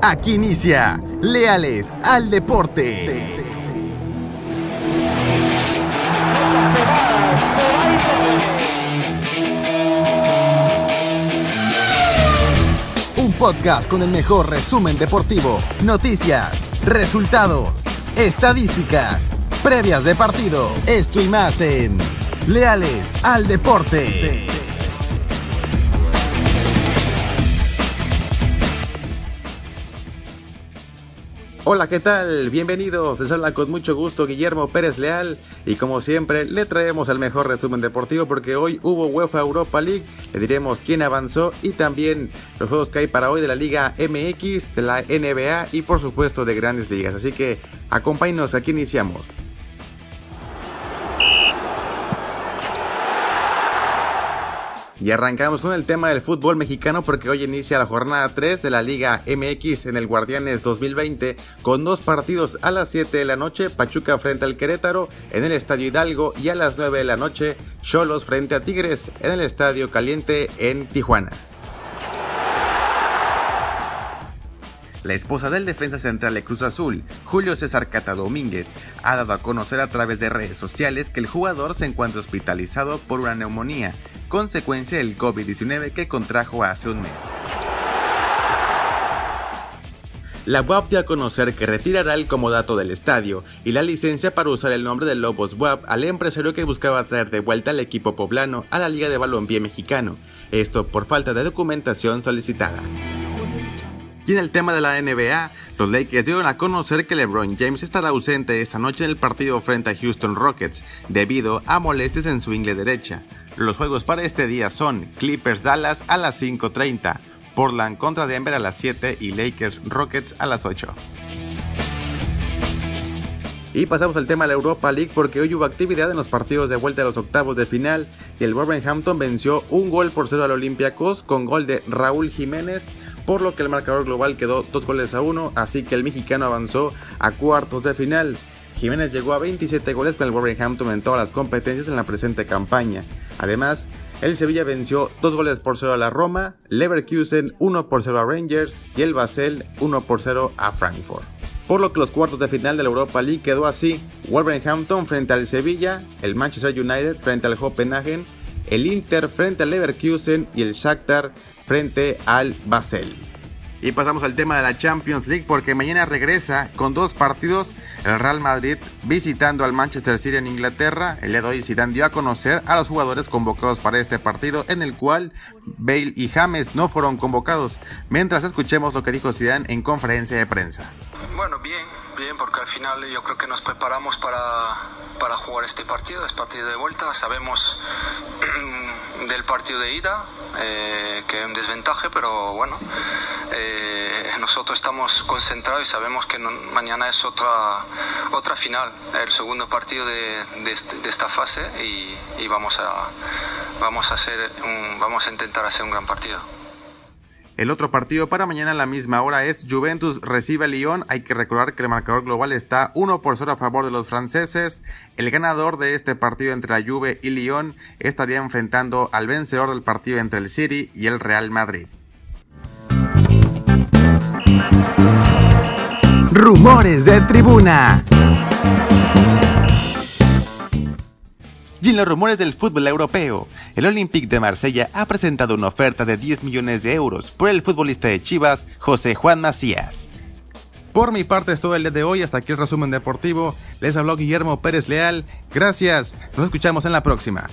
Aquí inicia Leales al Deporte. Un podcast con el mejor resumen deportivo, noticias, resultados, estadísticas, previas de partido, esto y más en Leales al Deporte. Hola, ¿qué tal? Bienvenidos. Les habla con mucho gusto Guillermo Pérez Leal y como siempre le traemos el mejor resumen deportivo porque hoy hubo UEFA Europa League, le diremos quién avanzó y también los juegos que hay para hoy de la Liga MX, de la NBA y por supuesto de grandes ligas. Así que acompáñenos, aquí iniciamos. Y arrancamos con el tema del fútbol mexicano porque hoy inicia la jornada 3 de la Liga MX en el Guardianes 2020 con dos partidos a las 7 de la noche, Pachuca frente al Querétaro en el Estadio Hidalgo y a las 9 de la noche, Cholos frente a Tigres en el Estadio Caliente en Tijuana. La esposa del defensa central de Cruz Azul, Julio César Cata Domínguez, ha dado a conocer a través de redes sociales que el jugador se encuentra hospitalizado por una neumonía consecuencia del COVID-19 que contrajo hace un mes. La WAP dio a conocer que retirará el comodato del estadio y la licencia para usar el nombre de Lobos WAP al empresario que buscaba traer de vuelta al equipo poblano a la Liga de Balompié Mexicano, esto por falta de documentación solicitada. Y en el tema de la NBA, los Lakers dieron a conocer que LeBron James estará ausente esta noche en el partido frente a Houston Rockets, debido a molestias en su ingle derecha. Los juegos para este día son Clippers Dallas a las 5.30, Portland contra Denver a las 7 y Lakers Rockets a las 8. Y pasamos al tema de la Europa League porque hoy hubo actividad en los partidos de vuelta a los octavos de final y el Wolverhampton venció un gol por cero al Olympiacos con gol de Raúl Jiménez, por lo que el marcador global quedó dos goles a uno, así que el mexicano avanzó a cuartos de final. Jiménez llegó a 27 goles con el Wolverhampton en todas las competencias en la presente campaña. Además, el Sevilla venció 2 goles por 0 a la Roma, Leverkusen 1 por 0 a Rangers y el Basel 1 por 0 a Frankfurt. Por lo que los cuartos de final de la Europa League quedó así, Wolverhampton frente al Sevilla, el Manchester United frente al Copenhagen, el Inter frente al Leverkusen y el Shakhtar frente al Basel. Y pasamos al tema de la Champions League porque mañana regresa con dos partidos el Real Madrid visitando al Manchester City en Inglaterra. El día de hoy Zidane dio a conocer a los jugadores convocados para este partido en el cual Bale y James no fueron convocados. Mientras escuchemos lo que dijo Zidane en conferencia de prensa. Bueno, bien, bien, porque al final yo creo que nos preparamos para, para jugar este partido, es partido de vuelta, sabemos del partido de ida, eh, que es un desventaje, pero bueno, eh, nosotros estamos concentrados y sabemos que mañana es otra, otra final, el segundo partido de, de, este, esta fase y, vamos, a, vamos, a hacer vamos a intentar hacer un gran partido. El otro partido para mañana a la misma hora es Juventus recibe a Lyon. Hay que recordar que el marcador global está 1 por 0 a favor de los franceses. El ganador de este partido entre la Juve y Lyon estaría enfrentando al vencedor del partido entre el City y el Real Madrid. Rumores de tribuna. En los rumores del fútbol europeo, el Olympique de Marsella ha presentado una oferta de 10 millones de euros por el futbolista de Chivas, José Juan Macías. Por mi parte es todo el día de hoy, hasta aquí el resumen deportivo. Les habló Guillermo Pérez Leal. Gracias, nos escuchamos en la próxima.